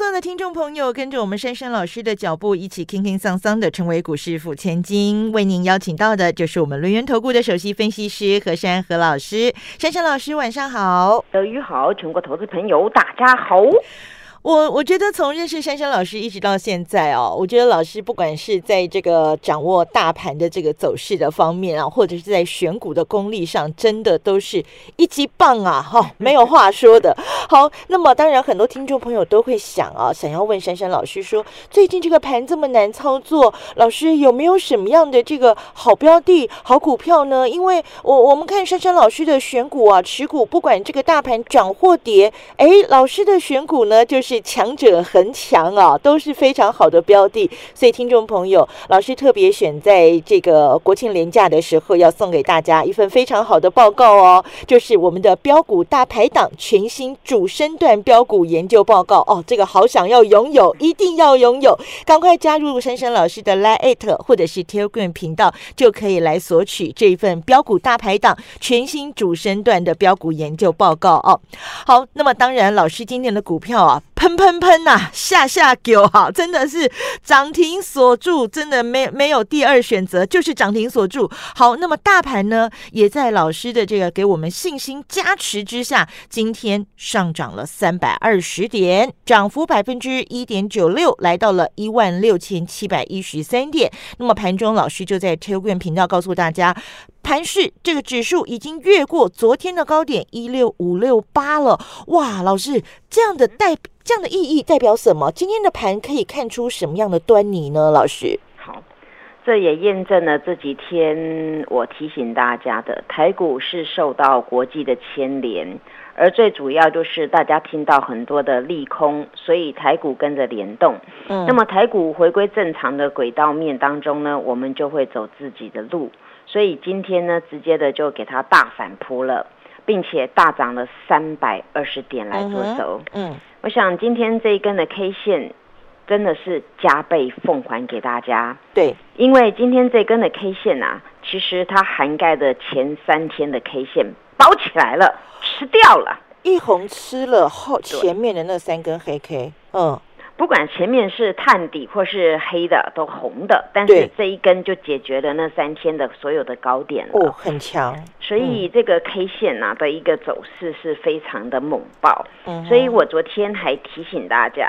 所有的听众朋友跟着我们珊珊老师的脚步，一起轻轻桑桑的成为股市富千金。为您邀请到的就是我们轮源投顾的首席分析师何珊何老师。珊珊老师，晚上好。德宇好，全国投资朋友大家好。我我觉得从认识珊珊老师一直到现在哦，我觉得老师不管是在这个掌握大盘的这个走势的方面啊，或者是在选股的功力上，真的都是一级棒啊！哈，没有话说的。好，那么当然很多听众朋友都会想啊，想要问珊珊老师说，最近这个盘这么难操作，老师有没有什么样的这个好标的、好股票呢？因为我我们看珊珊老师的选股啊，持股不管这个大盘涨或跌，哎，老师的选股呢就是。是强者恒强啊，都是非常好的标的，所以听众朋友，老师特别选在这个国庆连假的时候，要送给大家一份非常好的报告哦，就是我们的标股大排档全新主升段标股研究报告哦，这个好想要拥有，一定要拥有，赶快加入珊珊老师的 Line 或者是 Telegram 频道，就可以来索取这份标股大排档全新主升段的标股研究报告哦。好，那么当然，老师今天的股票啊。喷喷喷呐，下下狗哈，真的是涨停锁住，真的没没有第二选择，就是涨停锁住。好，那么大盘呢，也在老师的这个给我们信心加持之下，今天上涨了三百二十点，涨幅百分之一点九六，来到了一万六千七百一十三点。那么盘中老师就在 Telegram 频道告诉大家。盘市这个指数已经越过昨天的高点一六五六八了，哇！老师，这样的代这样的意义代表什么？今天的盘可以看出什么样的端倪呢？老师，好，这也验证了这几天我提醒大家的，台股是受到国际的牵连，而最主要就是大家听到很多的利空，所以台股跟着联动。嗯，那么台股回归正常的轨道面当中呢，我们就会走自己的路。所以今天呢，直接的就给它大反扑了，并且大涨了三百二十点来做收。嗯，我想今天这一根的 K 线真的是加倍奉还给大家。对，因为今天这根的 K 线啊，其实它涵盖的前三天的 K 线包起来了，吃掉了，一红吃了后前面的那三根黑 K。嗯。不管前面是探底或是黑的，都红的，但是这一根就解决了那三天的所有的高点了。哦，很强。所以这个 K 线呐的一个走势是非常的猛爆。嗯，所以我昨天还提醒大家。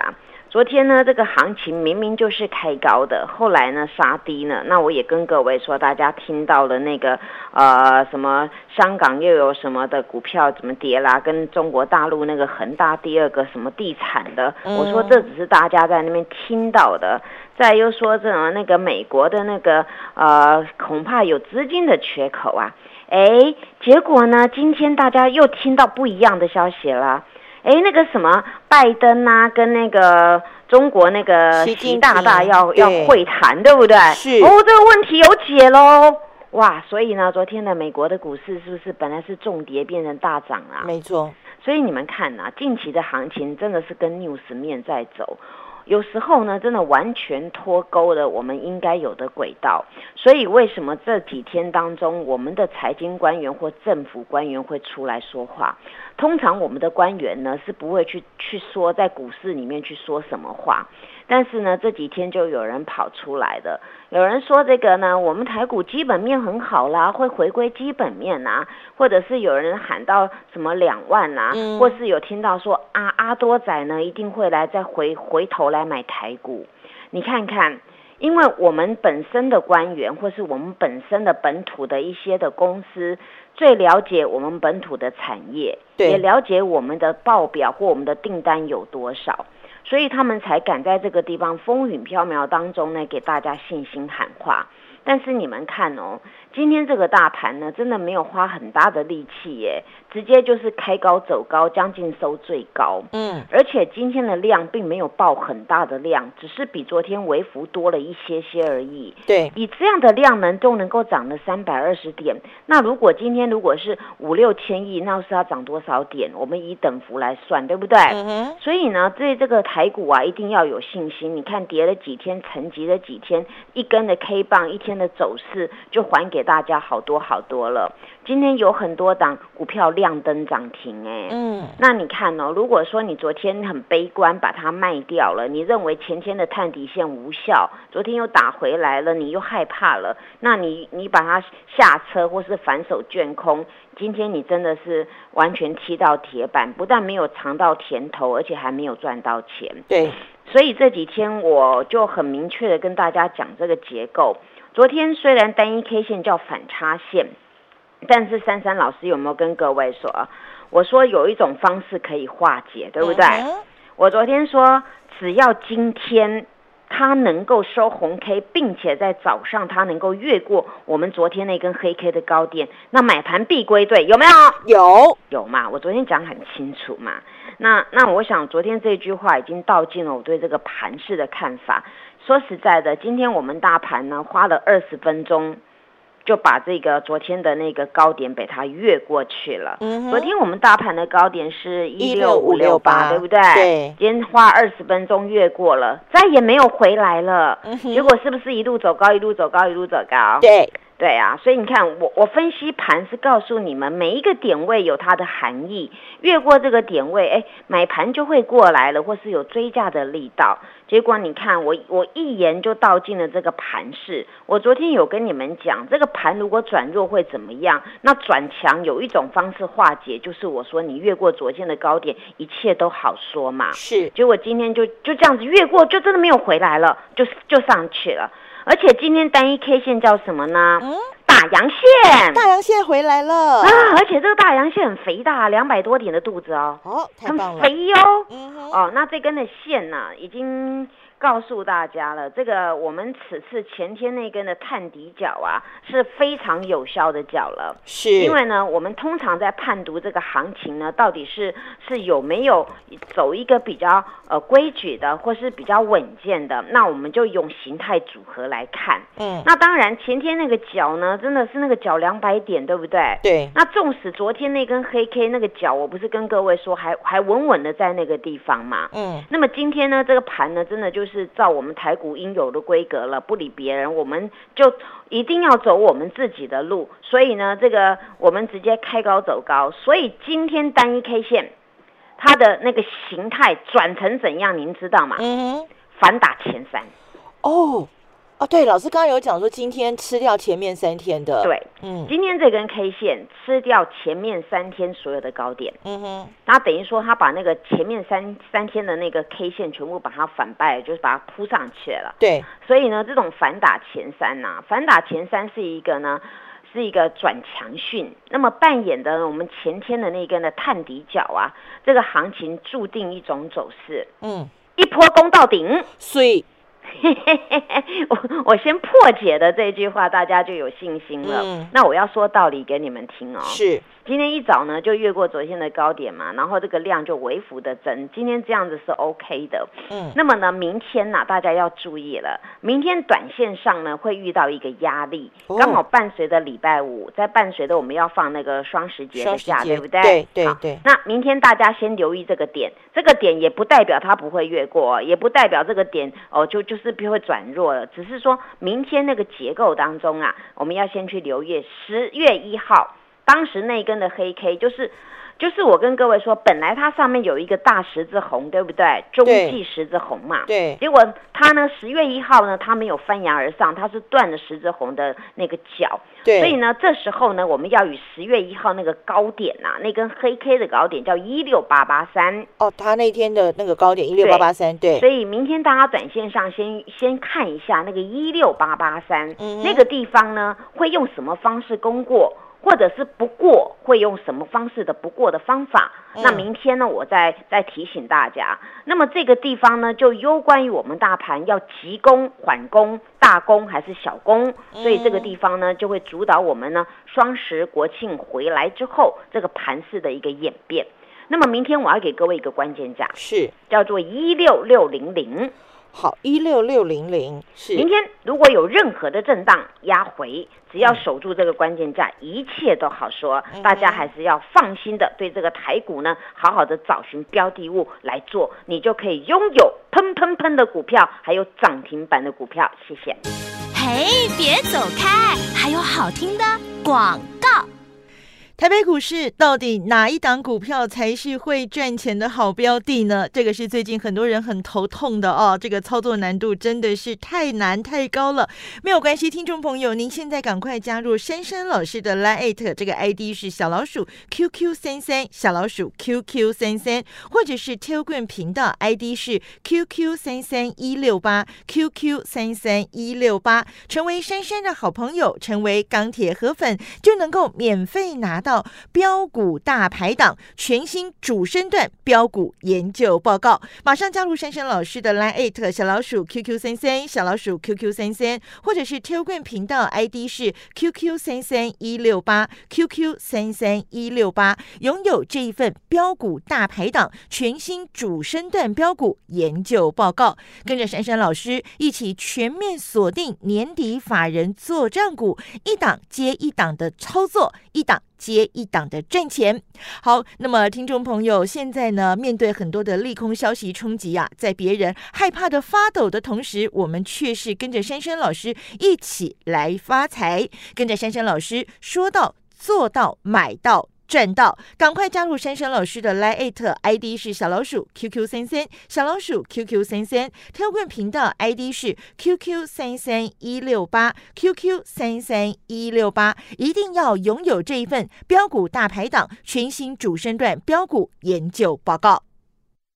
昨天呢，这个行情明明就是开高的，后来呢杀低呢。那我也跟各位说，大家听到了那个呃什么香港又有什么的股票怎么跌啦，跟中国大陆那个恒大第二个什么地产的，我说这只是大家在那边听到的。再又说这种那个美国的那个呃恐怕有资金的缺口啊，哎，结果呢今天大家又听到不一样的消息了。哎，那个什么拜登啊，跟那个中国那个习大大要要会谈，对不对？是哦，这个问题有解喽！哇，所以呢，昨天的美国的股市是不是本来是重跌变成大涨啊？没错。所以你们看呐，近期的行情真的是跟 news 面在走。有时候呢，真的完全脱钩了我们应该有的轨道。所以为什么这几天当中，我们的财经官员或政府官员会出来说话？通常我们的官员呢是不会去去说在股市里面去说什么话。但是呢，这几天就有人跑出来的，有人说这个呢，我们台股基本面很好啦，会回归基本面呐，或者是有人喊到什么两万呐，或是有听到说啊阿多仔呢一定会来再回回头来买台股，你看看，因为我们本身的官员或是我们本身的本土的一些的公司，最了解我们本土的产业，也了解我们的报表或我们的订单有多少。所以他们才敢在这个地方风雨飘渺当中呢，给大家信心喊话。但是你们看哦，今天这个大盘呢，真的没有花很大的力气耶，直接就是开高走高，将近收最高。嗯，而且今天的量并没有爆很大的量，只是比昨天微幅多了一些些而已。对，以这样的量能都能够涨了三百二十点，那如果今天如果是五六千亿，那是要涨多少点？我们以等幅来算，对不对？嗯哼，所以呢，对这个台股啊，一定要有信心。你看跌了几天，沉寂了几天，一根的 K 棒，一天的走势就还给大家好多好多了。今天有很多档股票亮灯涨停，哎，嗯，那你看哦，如果说你昨天很悲观，把它卖掉了，你认为前天的探底线无效，昨天又打回来了，你又害怕了，那你你把它下车或是反手卷空，今天你真的是完全踢到铁板，不但没有尝到甜头，而且还没有赚到钱。对，所以这几天我就很明确的跟大家讲这个结构。昨天虽然单一 K 线叫反差线，但是珊珊老师有没有跟各位说？我说有一种方式可以化解，对不对？嗯我昨天说，只要今天它能够收红 K，并且在早上它能够越过我们昨天那根黑 K 的高点，那买盘必归队，有没有？有，有嘛？我昨天讲很清楚嘛。那那我想昨天这句话已经道尽了我对这个盘势的看法。说实在的，今天我们大盘呢花了二十分钟，就把这个昨天的那个高点被它越过去了。嗯哼昨天我们大盘的高点是一六五六16568八，对不对？对今天花二十分钟越过了，再也没有回来了。嗯哼结果是不是一路走高，一路走高，一路走高？对，对啊，所以你看，我我分析盘是告诉你们每一个点位有它的含义，越过这个点位，哎，买盘就会过来了，或是有追价的力道。结果你看，我我一言就道尽了这个盘势。我昨天有跟你们讲，这个盘如果转弱会怎么样？那转强有一种方式化解，就是我说你越过昨天的高点，一切都好说嘛。是，结果今天就就这样子越过，就真的没有回来了，就就上去了。而且今天单一 K 线叫什么呢？嗯，大阳线。大阳线回来了，啊！而且这个大阳线很肥大，两百多点的肚子哦，哦，太很棒了，肥哟、嗯，哦，那这根的线呢、已经告诉大家了，这个我们此次前天那根的探底角啊，是非常有效的角了。是，因为呢，我们通常在判读这个行情呢，到底是是有没有走一个比较呃规矩的，或是比较稳健的，那我们就用形态组合来看。嗯，那当然，前天那个角呢，真的是那个角两百点，对不对？对，那纵使昨天那根黑 K 那个角，我不是跟各位说还还稳稳的在那个地方嘛？嗯，那么今天呢，这个盘呢，真的就是照我们台股应有的规格了，不理别人，我们就一定要走我们自己的路。所以呢，这个我们直接开高走高。所以今天单一 K 线它的那个形态转成怎样，您知道吗？嗯哼，反打前三。哦，哦，对，老师刚刚有讲说今天吃掉前面三天的，，对，嗯今天这根 K 线吃掉前面三天所有的高点。嗯哼，那等于说，他把那个前面三三天的那个 K 线全部把它反败，就是把它铺上去了。对，所以呢，这种反打前三呐、反打前三是一个呢，是一个转强讯。那么扮演的我们前天的那根的探底角啊，这个行情注定一种走势，嗯，一波攻到顶。所以，我我先破解的这句话，大家就有信心了。嗯那我要说道理给你们听哦。是，今天一早呢就越过昨天的高点嘛，然后这个量就微幅的增，今天这样子是 OK 的。嗯，那么呢，明天呢、大家要注意了，明天短线上呢会遇到一个压力，哦刚好伴随着礼拜五，在伴随着我们要放那个双十节的假，对不对？对对对那明天大家先留意这个点，这个点也不代表它不会越过哦，也不代表这个点哦就就是不会转弱了，只是说明天那个结构当中啊，我们要先去留意十月一号当时那根的黑 K 就是。就是我跟各位说，本来它上面有一个大十字红，对不对？中对继十字红嘛。对，结果它呢，十月一号呢，它没有翻扬而上，它是断了十字红的那个角。对，所以呢，这时候呢，我们要与十月一号那个高点呐、那根黑 K 的高点叫一六八八三。哦，它那天的那个高点一六八八三，对，所以明天大家短线上先先看一下那个一六八八三那个地方呢，会用什么方式攻过？或者是不过会用什么方式的不过的方法。嗯那明天呢，我再再提醒大家。那么这个地方呢，就攸关于我们大盘要急攻、缓攻、大攻还是小攻，所以这个地方呢，就会主导我们呢双十国庆回来之后这个盘势的一个演变。那么明天我要给各位一个关键价，是叫做一六六零零。好一六六零零是明天如果有任何的震荡压回，只要守住这个关键价，一切都好说。嗯大家还是要放心的对这个台股呢，好好的找寻标的物来做，你就可以拥有喷喷喷的股票，还有涨停板的股票。谢谢。嘿，别走开，还有好听的广告。台北股市到底哪一档股票才是会赚钱的好标的呢？这个是最近很多人很头痛的哦。这个操作难度真的是太难太高了。没有关系，听众朋友，您现在赶快加入珊珊老师的 Line，这个 ID 是小老鼠 QQ 三三，小老鼠 QQ 三三，或者是 Telegram 频道 ID 是 QQ 三三一六八 QQ 三三一六八，成为珊珊的好朋友，成为钢铁河粉，就能够免费拿到标股大排档全新主升段标股研究报告。马上加入珊珊老师的 Line 艾特小老鼠 QQ 三三，小老鼠 QQ 三三，或者是 Telegram 频道 ID 是 QQ 三三一六八 QQ 三三一六八，拥有这一份标股大排档全新主升段标股研究报告，跟着珊珊老师一起全面锁定年底法人做账股，一档接一档的操作，一档。接一档的赚钱。好，那么听众朋友，现在呢，面对很多的利空消息冲击啊，在别人害怕的发抖的同时，我们却是跟着珊珊老师一起来发财，跟着珊珊老师说到做到买到。赚到，赶快加入珊珊老师的 Line ID 是小老鼠 QQ 三三，小老鼠 QQ 三三标棍频道 ID 是 QQ 三三一六八 QQ 三三一六八，一定要拥有这一份标股大排档全新主升段标股研究报告。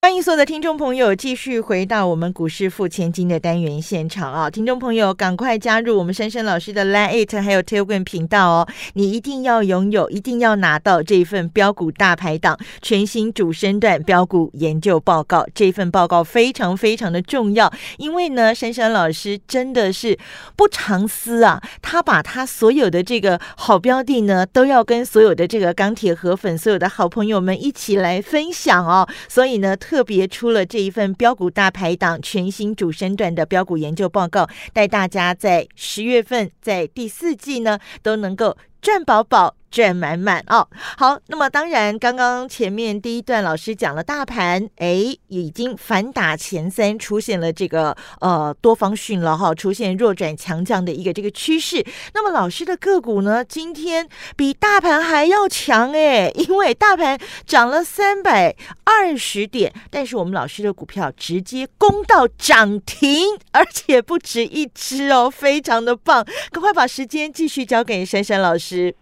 欢迎所有的听众朋友继续回到我们股市付千金的单元现场啊！听众朋友，赶快加入我们珊珊老师的 Line It 还有 Telegram 频道哦！你一定要拥有，一定要拿到这一份标股大排档全新主升段标股研究报告。这份报告非常非常的重要，因为呢，珊珊老师真的是不藏私啊，他把他所有的这个好标的呢，都要跟所有的这个钢铁河粉、所有的好朋友们一起来分享哦。所以呢，特特别出了这一份标股大排档全新主升段的标股研究报告，带大家在十月份在第四季呢都能够赚饱饱。赚满满哦，好，那么当然，刚刚前面第一段老师讲了大盘，哎，已经反打前三，出现了这个呃多方讯了哈，出现弱转强降的一个这个趋势。那么老师的个股呢，今天比大盘还要强哎，因为大盘涨了三百二十点，但是我们老师的股票直接攻到涨停，而且不止一只哦，非常的棒。赶快把时间继续交给珊珊老师。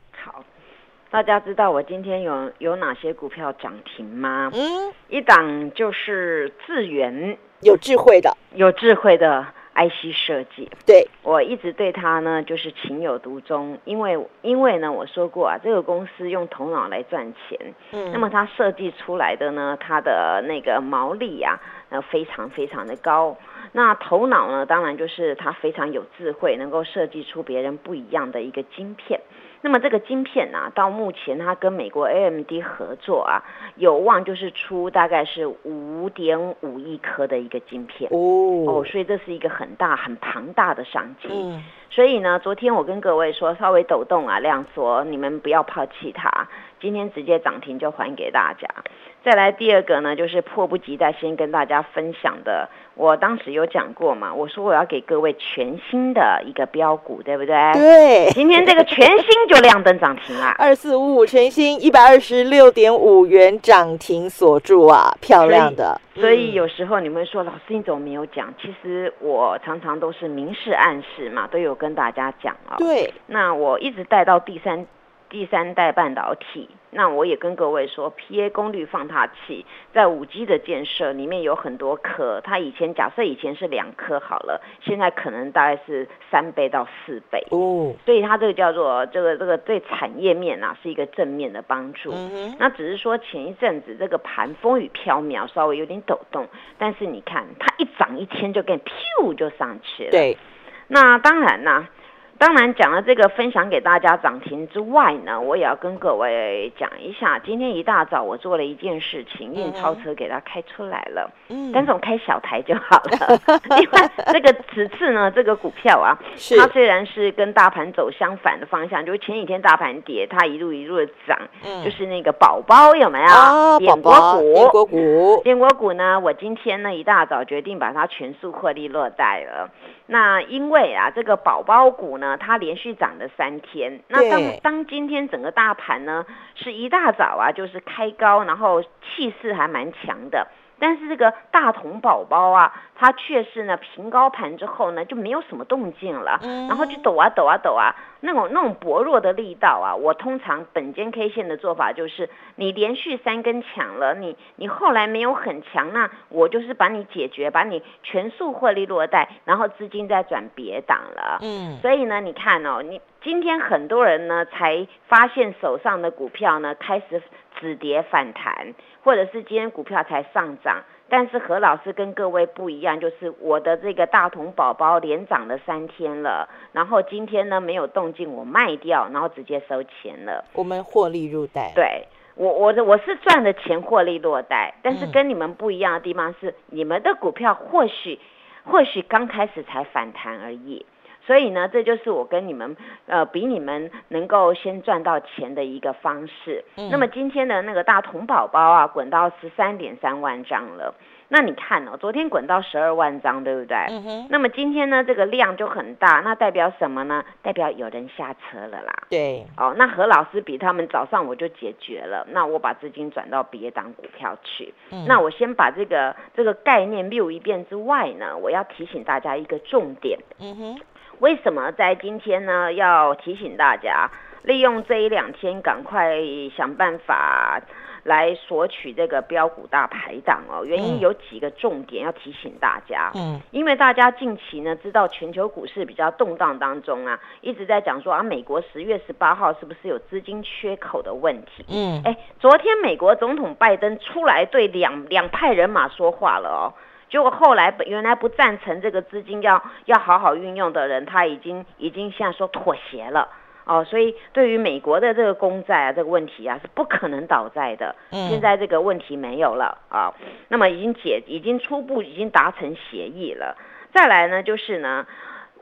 好，大家知道我今天有有哪些股票涨停吗？嗯，一档就是智源，有智慧的，有智慧的 IC 设计。对，我一直对它呢就是情有独钟，因为因为呢我说过啊，这个公司用头脑来赚钱，嗯那么它设计出来的呢，它的那个毛利啊，呃非常非常的高。那头脑呢，当然就是它非常有智慧，能够设计出别人不一样的一个晶片。那么这个晶片呢、到目前它跟美国 AMD 合作啊，有望就是出大概是五点五亿颗的一个晶片。哦，哦，所以这是一个很大、很庞大的商机。嗯，所以呢，昨天我跟各位说，稍微抖动啊，量缩，你们不要抛弃它。今天直接涨停就还给大家。再来第二个呢，就是迫不及待先跟大家分享的。我当时有讲过嘛，我说我要给各位全新的一个标股，对不对？对，今天这个全新就亮灯涨停啊。二四五五全新一百二十六点五元涨停锁住啊，漂亮的。所以嗯有时候你们会说，老师你怎么没有讲？其实我常常都是明示暗示嘛，都有跟大家讲啊、对，那我一直带到第三第三代半导体。那我也跟各位说，PA 功率放大器在五 G 的建设里面有很多颗，它以前假设以前是两颗好了，现在可能大概是三倍到四倍哦。所以它这个叫做这个这个对产业面啊是一个正面的帮助。那只是说前一阵子这个盘风雨飘渺，稍微有点抖动，但是你看它一涨一天就跟噗就上去了。对，那当然啦。当然，讲了这个分享给大家涨停之外呢，我也要跟各位讲一下，今天一大早我做了一件事情，运钞车给它开出来了，嗯，但是我开小台就好了，因为这个此次呢，这个股票啊，它虽然是跟大盘走相反的方向，就是前几天大盘跌，它一路一路的涨，嗯，就是那个宝宝有没有？啊，点国股，点国股，点国股呢，我今天呢一大早决定把它全数获利落袋了。那因为啊，这个宝宝股呢，它连续涨了三天。那当当今天整个大盘呢，是一大早啊，就是开高，然后气势还蛮强的。但是这个大同宝宝啊，它却是呢平高盘之后呢就没有什么动静了，然后就抖啊抖啊抖啊，那种那种薄弱的力道啊，我通常本间 K 线的做法就是，你连续三根强了，你你后来没有很强，那我就是把你解决，把你全数获利落袋，然后资金再转别档了。嗯，所以呢，你看哦，你今天很多人呢才发现手上的股票呢开始。止跌反弹，或者是今天股票才上涨，但是何老师跟各位不一样，就是我的这个大同宝宝连涨了三天了，然后今天呢没有动静，我卖掉，然后直接收钱了。我们获利入袋。对，我我的我是赚的钱获利落袋，但是跟你们不一样的地方是，你们的股票或许或许刚开始才反弹而已。所以呢，这就是我跟你们，呃，比你们能够先赚到钱的一个方式。那么今天的那个大同宝宝啊，滚到十三点三万张了。那你看哦，昨天滚到十二万张，对不对？嗯哼。那么今天呢，这个量就很大，那代表什么呢？代表有人下车了啦。对。哦，那何老师比他们早上我就解决了，那我把资金转到别档股票去。嗯。那我先把这个这个概念溜一遍之外呢，我要提醒大家一个重点。嗯哼。为什么在今天呢？要提醒大家，利用这一两天，赶快想办法来索取这个标股大排档哦。原因有几个重点要提醒大家。嗯，因为大家近期呢，知道全球股市比较动荡当中啊，一直在讲说啊，美国十月十八号是不是有资金缺口的问题？嗯，哎，昨天美国总统拜登出来对两两派人马说话了哦。结果后来本原来不赞成这个资金要要好好运用的人，他已经已经现在说妥协了。哦，所以对于美国的这个公债啊这个问题啊是不可能倒债的，现在这个问题没有了啊，那么已经解已经初步已经达成协议了，再来呢就是呢。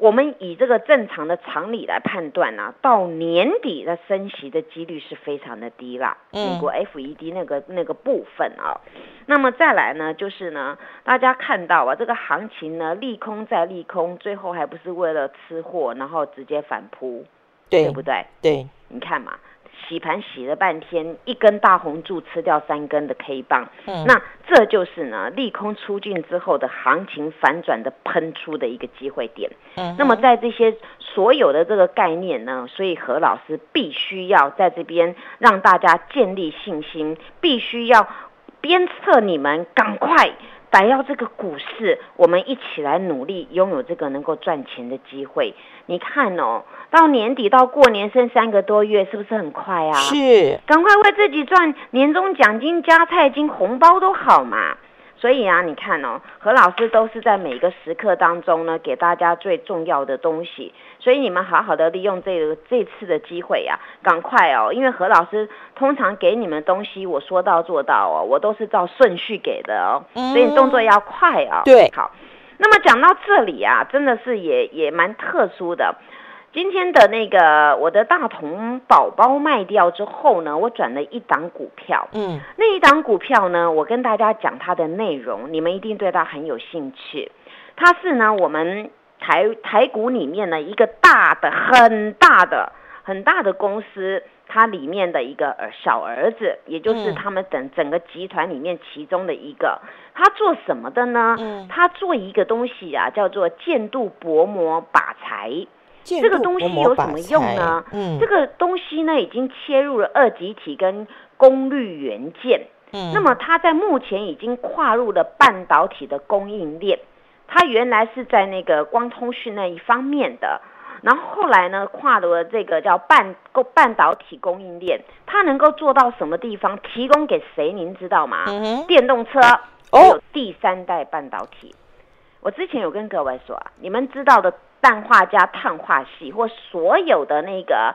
我们以这个正常的常理来判断呢，到年底的升息的几率是非常的低啦。美国 FED 那个那个部分啊，那么再来呢，就是呢，大家看到啊，这个行情呢，利空再利空，最后还不是为了吃货，然后直接反扑，对不对？对，你看嘛。洗盘洗了半天，一根大红柱吃掉三根的 K 棒，嗯，那这就是呢利空出尽之后的行情反转的喷出的一个机会点。嗯，那么在这些所有的这个概念呢，所以何老师必须要在这边让大家建立信心，必须要鞭策你们赶快。逮要这个股市，我们一起来努力，拥有这个能够赚钱的机会。你看哦，到年底到过年剩三个多月，是不是很快啊？是，赶快为自己赚年终奖金、加菜金、红包都好嘛。所以啊，你看哦，何老师都是在每个时刻当中呢，给大家最重要的东西。所以你们好好的利用这个这次的机会呀，赶快哦，因为何老师通常给你们东西，我说到做到哦，我都是照顺序给的哦，所以你动作要快啊。对，好。那么讲到这里啊，真的是也也蛮特殊的。今天的那个我的大同宝宝卖掉之后呢，我转了一档股票。嗯，那一档股票呢，我跟大家讲它的内容，你们一定对它很有兴趣。它是呢，我们台台股里面呢一个大的、很大的、很大的公司，它里面的一个儿小儿子，也就是他们整整个集团里面其中的一个。他做什么的呢？嗯，他做一个东西啊，叫做建度薄膜靶材。这这个东西有什么用呢？嗯，这个东西呢，已经切入了二极体跟功率元件。嗯，那么它在目前已经跨入了半导体的供应链。它原来是在那个光通讯那一方面的，然后后来呢，跨入了这个叫半够半导体供应链。它能够做到什么地方？提供给谁？您知道吗？电动车还有第三代半导体。我之前有跟各位说啊，你们知道的氮化镓、碳化系或所有的那个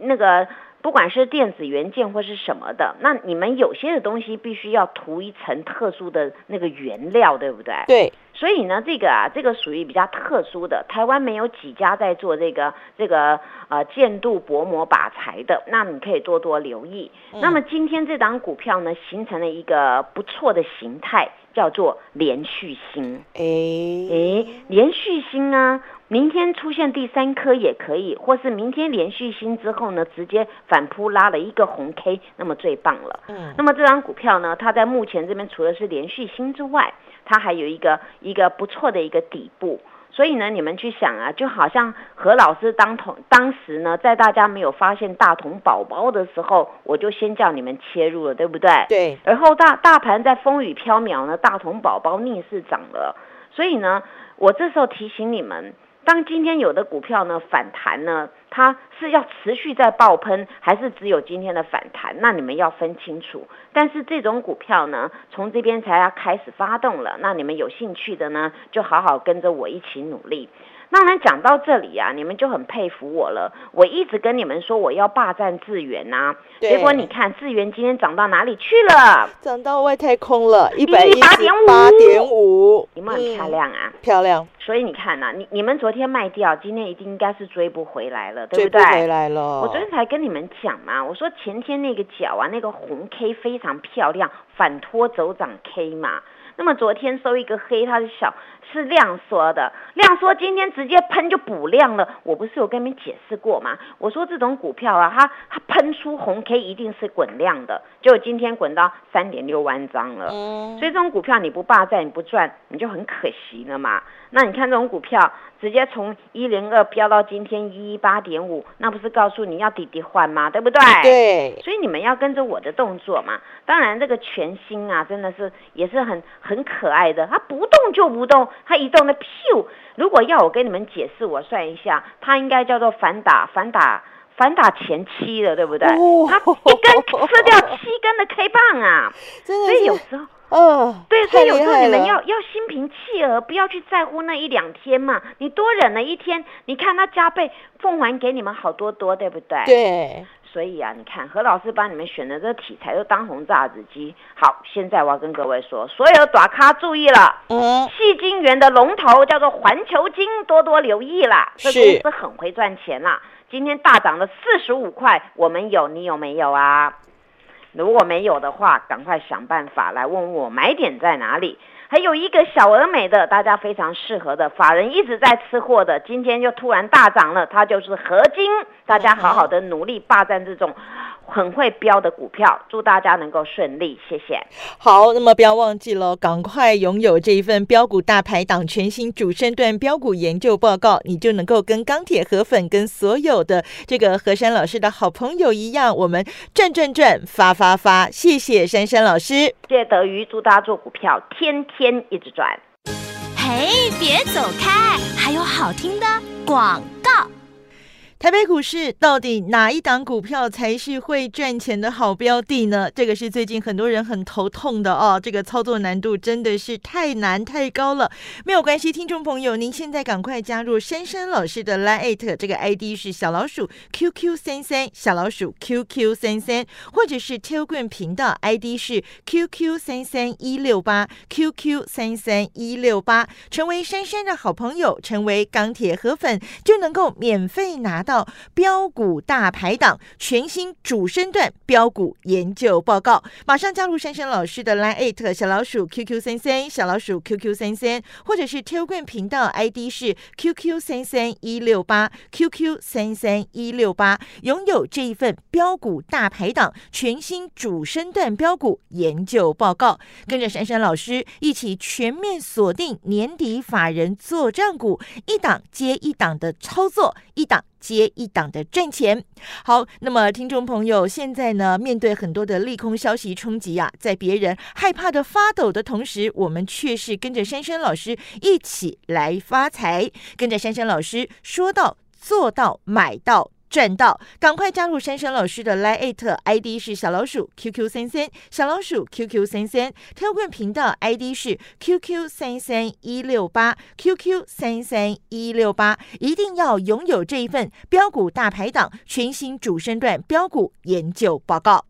那个，不管是电子元件或是什么的，那你们有些的东西必须要涂一层特殊的那个原料，对不对？对，所以呢，这个啊，这个属于比较特殊的，台湾没有几家在做这个这个呃建度薄膜靶材的，那你可以多多留意。那么今天这档股票呢，形成了一个不错的形态，叫做连续星。哎，诶，连续星啊，明天出现第三颗也可以，或是明天连续新之后呢，直接反扑拉了一个红 K，那么最棒了。嗯，那么这张股票呢，它在目前这边除了是连续新之外，它还有一个一个不错的一个底部。所以呢，你们去想啊，就好像何老师当同当时呢，在大家没有发现大同宝宝的时候，我就先叫你们切入了，对不对？对，而后大大盘在风雨飘渺呢，大同宝宝逆势涨了，所以呢，我这时候提醒你们，当今天有的股票呢反弹呢，它是要持续在爆喷，还是只有今天的反弹？那你们要分清楚。但是这种股票呢，从这边才要开始发动了，那你们有兴趣的呢，就好好跟着我一起努力。当然讲到这里啊，你们就很佩服我了。我一直跟你们说我要霸占智源呐、对结果你看智源今天涨到哪里去了？涨到外太空了，一百一十118.5八点五，有没有很漂嗯？亮啊？漂亮，所以你看呐、你你们昨天卖掉，今天一定应该是追不回来了，对追不不对？回来了。我昨天才跟你们讲嘛，我说前天那个脚啊，那个红 K 非常漂亮，反拖走涨 K 嘛。那么昨天收一个黑，它是小是量缩的，量缩今天直接喷就补量了。我不是有跟你们解释过吗？我说这种股票啊，它它喷出红 K 一定是滚量的，结果今天滚到三点六万张了。嗯，所以这种股票你不霸占，你不赚，你就很可惜了嘛。那你看这种股票直接从一零二飙到今天一一八点五，那不是告诉你要滴滴换吗？对不对？。对，所以你们要跟着我的动作嘛。当然，这个全新啊，真的是也是很很可爱的。它不动就不动，它移动的咻。如果要我跟你们解释，我算一下，它应该叫做反打反打反打前期的，对不对？哦它一根吃掉七根的 K 棒啊！所以有时候。嗯，对，所以有时候你们要要心平气和，不要去在乎那一两天嘛。你多忍了一天，你看他加倍奉还给你们好多多，对不对？。对，所以啊，你看何老师帮你们选的这个题材都当红炸子鸡。好，现在我要跟各位说，所有的短咖注意了。嗯，细晶圆的龙头叫做环球金，多多留意啦。这公司很会赚钱啦，今天大涨了四十五块，我们有，你有没有啊？如果没有的话，赶快想办法来问问我买点在哪里。还有一个小而美的，大家非常适合的，法人一直在吃货的，今天就突然大涨了，它就是合金。大家好好的努力霸占这种很会标的股票，祝大家能够顺利，谢谢。好，那么不要忘记了，赶快拥有这一份标股大排档全新主升段标股研究报告，你就能够跟钢铁河粉、跟所有的这个何山老师的好朋友一样，我们赚赚赚，发发发。谢谢珊珊老师。谢谢德瑜，祝大家做股票天天一直赚。嘿，别走开，还有好听的广告。台北股市到底哪一档股票才是会赚钱的好标的呢？这个是最近很多人很头痛的哦。这个操作难度真的是太难太高了。没有关系，听众朋友，您现在赶快加入珊珊老师的 Line，这个 ID 是小老鼠 QQ 三三，小老鼠 QQ 三三，或者是 Telegram 频道 ID 是 QQ 三三一六八 QQ 三三一六八，成为珊珊的好朋友，成为钢铁河粉，就能够免费拿到。到标股大排档全新主升段标股研究报告，马上加入珊珊老师的 Line 艾特小老鼠 QQ 三三小老鼠 QQ 三三，或者是 Telegram 频道 ID 是 QQ 三三一六八 QQ 三三一六八，拥有这一份标股大排档全新主升段标股研究报告，跟着珊珊老师一起全面锁定年底法人做账股，一档接一档的操作，一档。接一档的赚钱，好，那么听众朋友，现在呢，面对很多的利空消息冲击啊，在别人害怕的发抖的同时，我们却是跟着珊珊老师一起来发财，跟着珊珊老师说到做到买到。赚到，赶快加入珊珊老师的 Line ID 是小老鼠 QQ 三三，小老鼠 QQ 三三。特供频道 ID 是 QQ 三三一六八 QQ 三三一六八，一定要拥有这一份标股大排档全新主升段标股研究报告。